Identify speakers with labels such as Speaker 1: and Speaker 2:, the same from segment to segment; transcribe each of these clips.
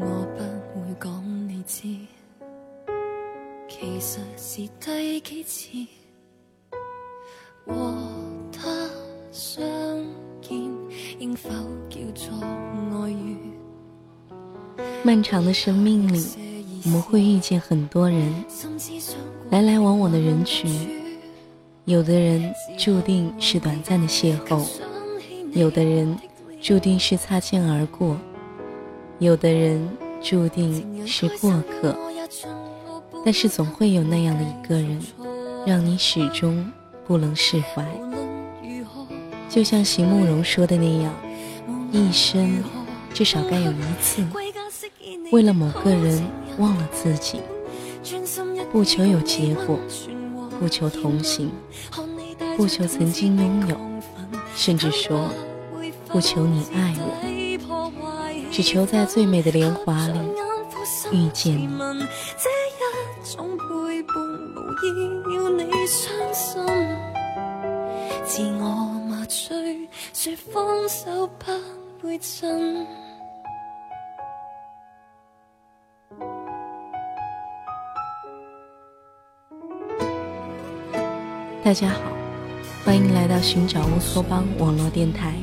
Speaker 1: 我不会讲你知，其实是第几次和他相见，应否叫做爱遇？
Speaker 2: 漫长的生命里，我们会遇见很多人，来来往往的人群。有的人注定是短暂的邂逅，有的人注定是擦肩而过。有的人注定是过客，但是总会有那样的一个人，让你始终不能释怀。就像席慕容说的那样，一生至少该有一次，为了某个人忘了自己，不求有结果，不求同行，不求曾经拥有，甚至说不求你爱我。只求在最美的莲华里遇见你。
Speaker 1: 这一种陪伴无意要你伤心，自我麻醉，说放手不会真。
Speaker 2: 大家好，欢迎来到寻找乌托邦网络电台。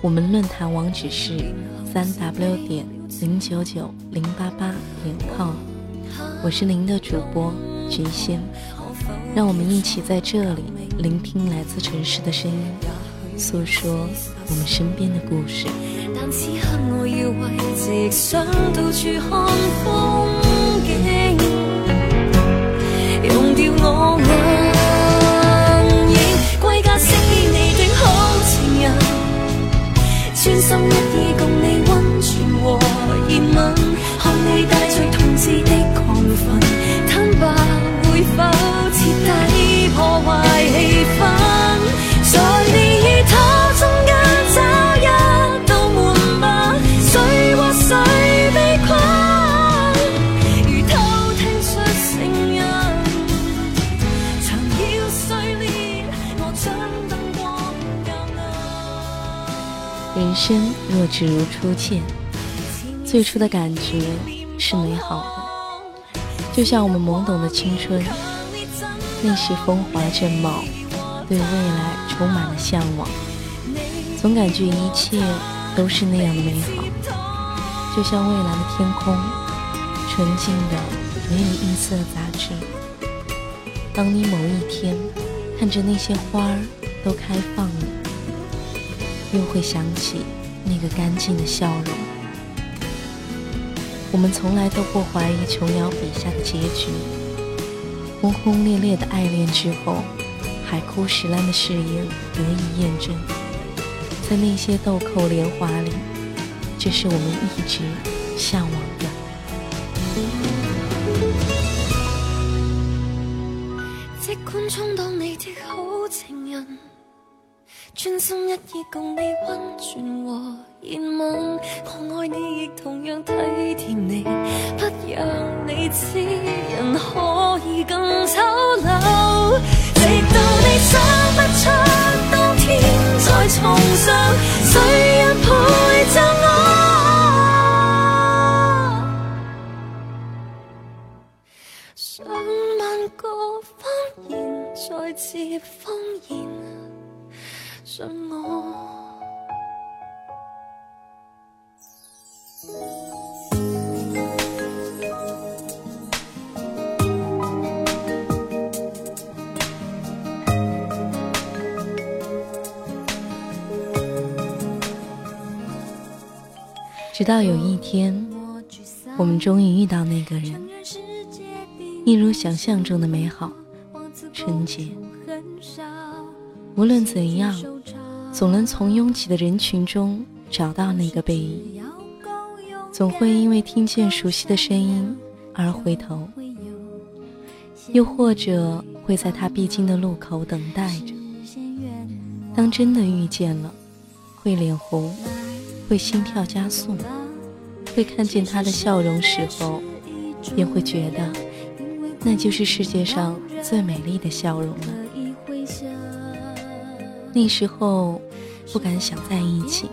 Speaker 2: 我们论坛网址是三 w 点零九九零八八点 com，我是您的主播菊仙，让我们一起在这里聆听来自城市的声音，诉说我们身边的故事。
Speaker 1: 但此刻我要为直想到处看风
Speaker 2: 只如初见，最初的感觉是美好的，就像我们懵懂的青春，那时风华正茂，对未来充满了向往，总感觉一切都是那样的美好，就像蔚蓝的天空，纯净的没有一丝的杂质。当你某一天看着那些花儿都开放了。又会想起那个干净的笑容。我们从来都不怀疑琼瑶笔下的结局。轰轰烈烈的爱恋之后，海枯石烂的誓言得以验证。在那些豆蔻年华里，这是我们一直向往的。
Speaker 1: 即管充当你的好情人。专心一意共你温存和热吻，我爱你亦同样体贴你，不让你知人可以更丑陋。直到你想不出当天再重上，
Speaker 2: 直到有一天，我们终于遇到那个人，一如想象中的美好、纯洁。无论怎样，总能从拥挤的人群中找到那个背影。总会因为听见熟悉的声音而回头，又或者会在他必经的路口等待着。当真的遇见了，会脸红，会心跳加速，会看见他的笑容时候，便会觉得那就是世界上最美丽的笑容了。那时候不敢想在一起，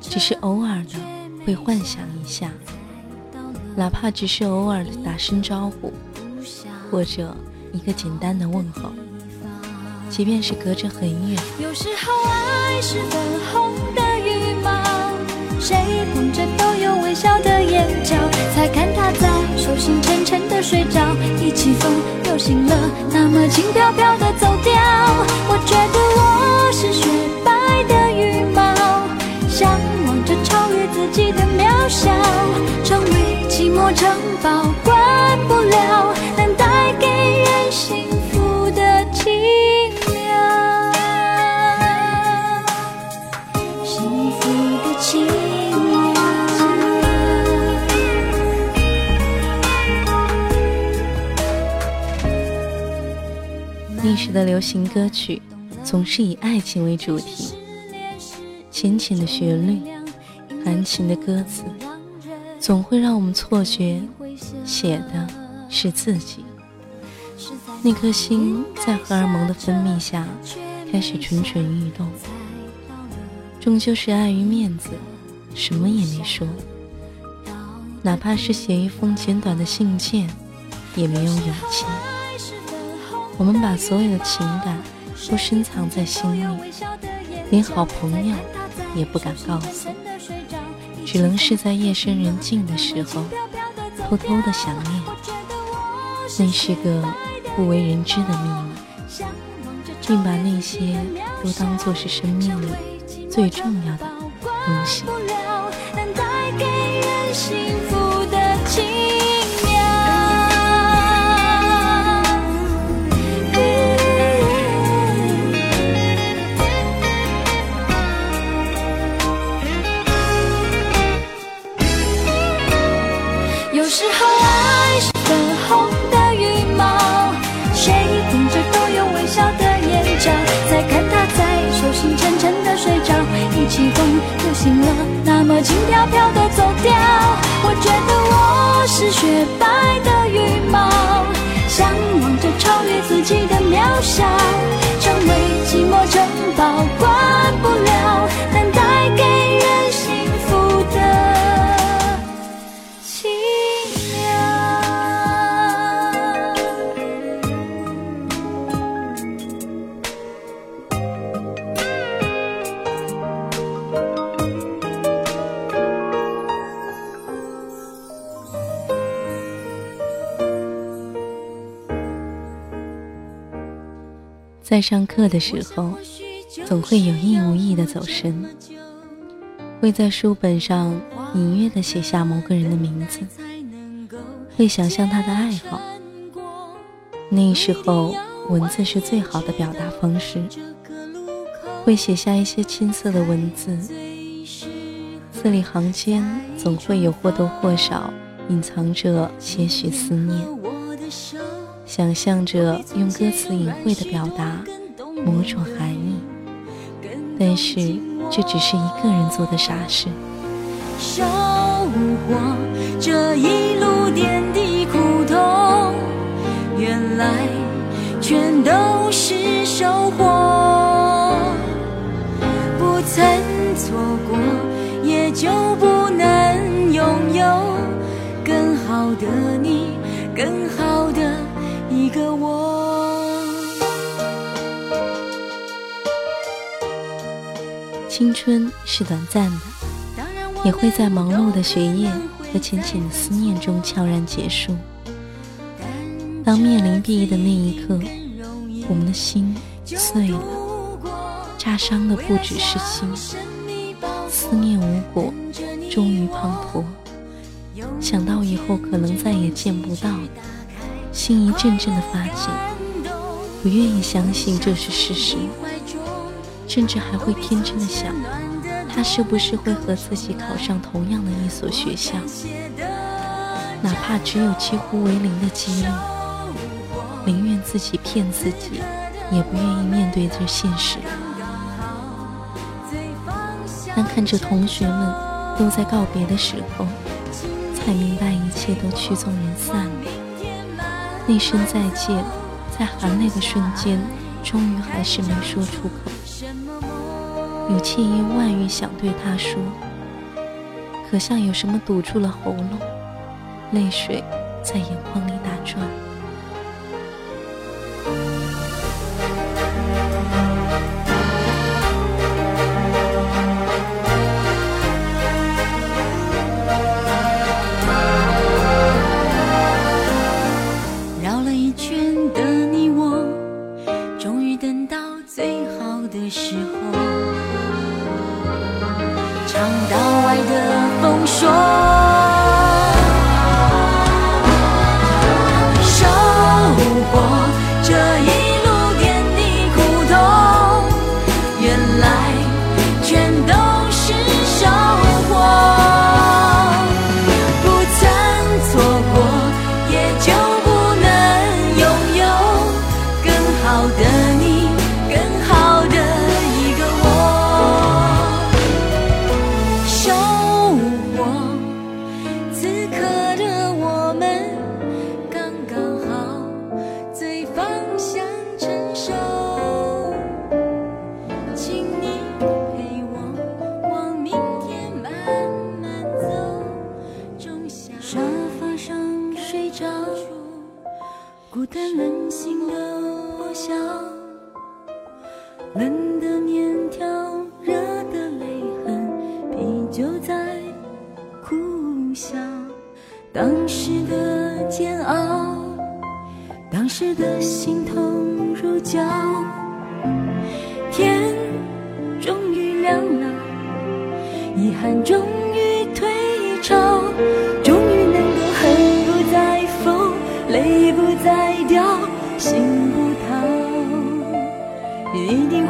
Speaker 2: 只是偶尔的会幻想一下，哪怕只是偶尔的打声招呼，或者一个简单的问候，即便是隔着很远。
Speaker 1: 有时候爱是粉红的羽毛，谁捧着都有微笑的眼角，才看他在手心沉沉的睡着，一起风又醒了，那么轻飘飘的城堡关不了，能带给人幸福的清凉。幸福的清凉。
Speaker 2: 那时的流行歌曲总是以爱情为主题，浅浅的旋律，含情的歌词。总会让我们错觉，写的是自己。那颗心在荷尔蒙的分泌下开始蠢蠢欲动，终究是碍于面子，什么也没说。哪怕是写一封简短的信件，也没有勇气。我们把所有的情感都深藏在心里，连好朋友也不敢告诉。只能是在夜深人静的时候，偷偷的想念。那是个不为人知的秘密，并把那些都当作是生命里最重要的东西。醒了，那么轻飘飘的走掉。我觉得我是雪白的羽毛，向往着超越自己的渺小，成为寂寞城堡，在上课的时候，总会有意无意的走神，会在书本上隐约的写下某个人的名字，会想象他的爱好。那时候，文字是最好的表达方式，会写下一些青涩的文字，字里行间总会有或多或少隐藏着些许思念。想象着用歌词隐晦的表达某种含义，但是这只是一个人做的傻事。
Speaker 1: 这一
Speaker 2: 青春是短暂的，也会在忙碌的学业和浅浅的思念中悄然结束。当面临毕业的那一刻，我们的心碎了，扎伤的不只是心，思念无果，终于滂沱。想到以后可能再也见不到。心一阵阵的发紧，不愿意相信这是事实，甚至还会天真的想，他是不是会和自己考上同样的一所学校？哪怕只有几乎为零的几率，宁愿自己骗自己，也不愿意面对这现实。但看着同学们都在告别的时候，才明白一切都曲终人散了。那声再见，在含泪的瞬间，终于还是没说出口。有千言万语想对他说，可像有什么堵住了喉咙，
Speaker 1: 泪水在眼眶里打转。绕了一圈在冷心的破晓，冷的面条，热的泪痕，啤酒在苦笑。当时的煎熬，当时的心痛如绞。天终于亮了，遗憾终。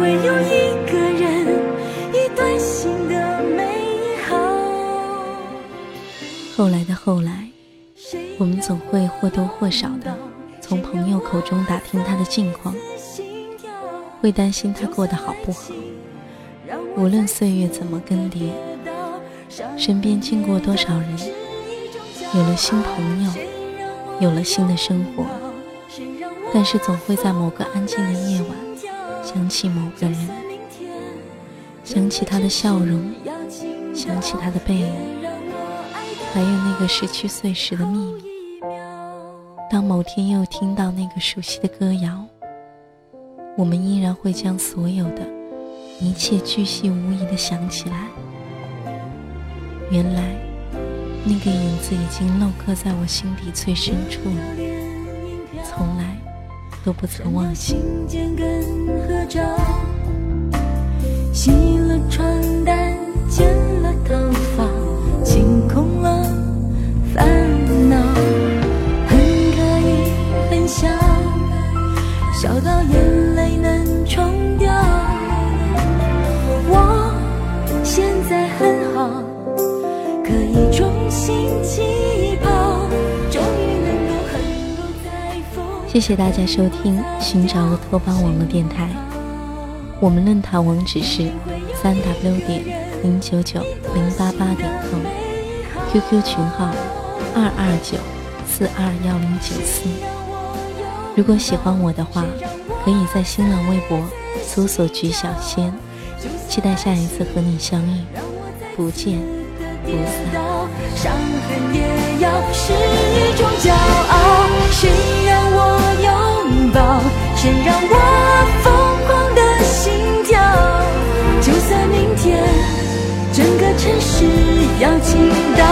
Speaker 1: 会有一个人，一段新的美好。后来的后来。我们总会或多或少的从朋友口中打听他的近况，会担心他过得好不好。无论岁月怎么更迭，身边经过多少人，有了新朋友，有了新的生活，但是总会在某个安静的夜晚，想起某个人，想起他的笑容，想起他的背影，还有那个十七岁时的秘密。当某天又听到那个熟悉的歌谣，我们依然会将所有的一切巨细无遗的想起来。原来，那个影子已经镂刻在我心底最深处，从来都不曾忘了，信笺跟合照洗了床单。谢谢大家收听寻找乌托邦网络电台，我们论坛网址是三 w 点零九九零八八点 com，QQ 群号二二九四二幺零九四。如果喜欢我的话，可以在新浪微博搜索“菊小仙”，期待下一次和你相遇，不见不散。伤痕也要是一种骄傲，抱，谁让我疯狂的心跳？就算明天整个城市要倾倒，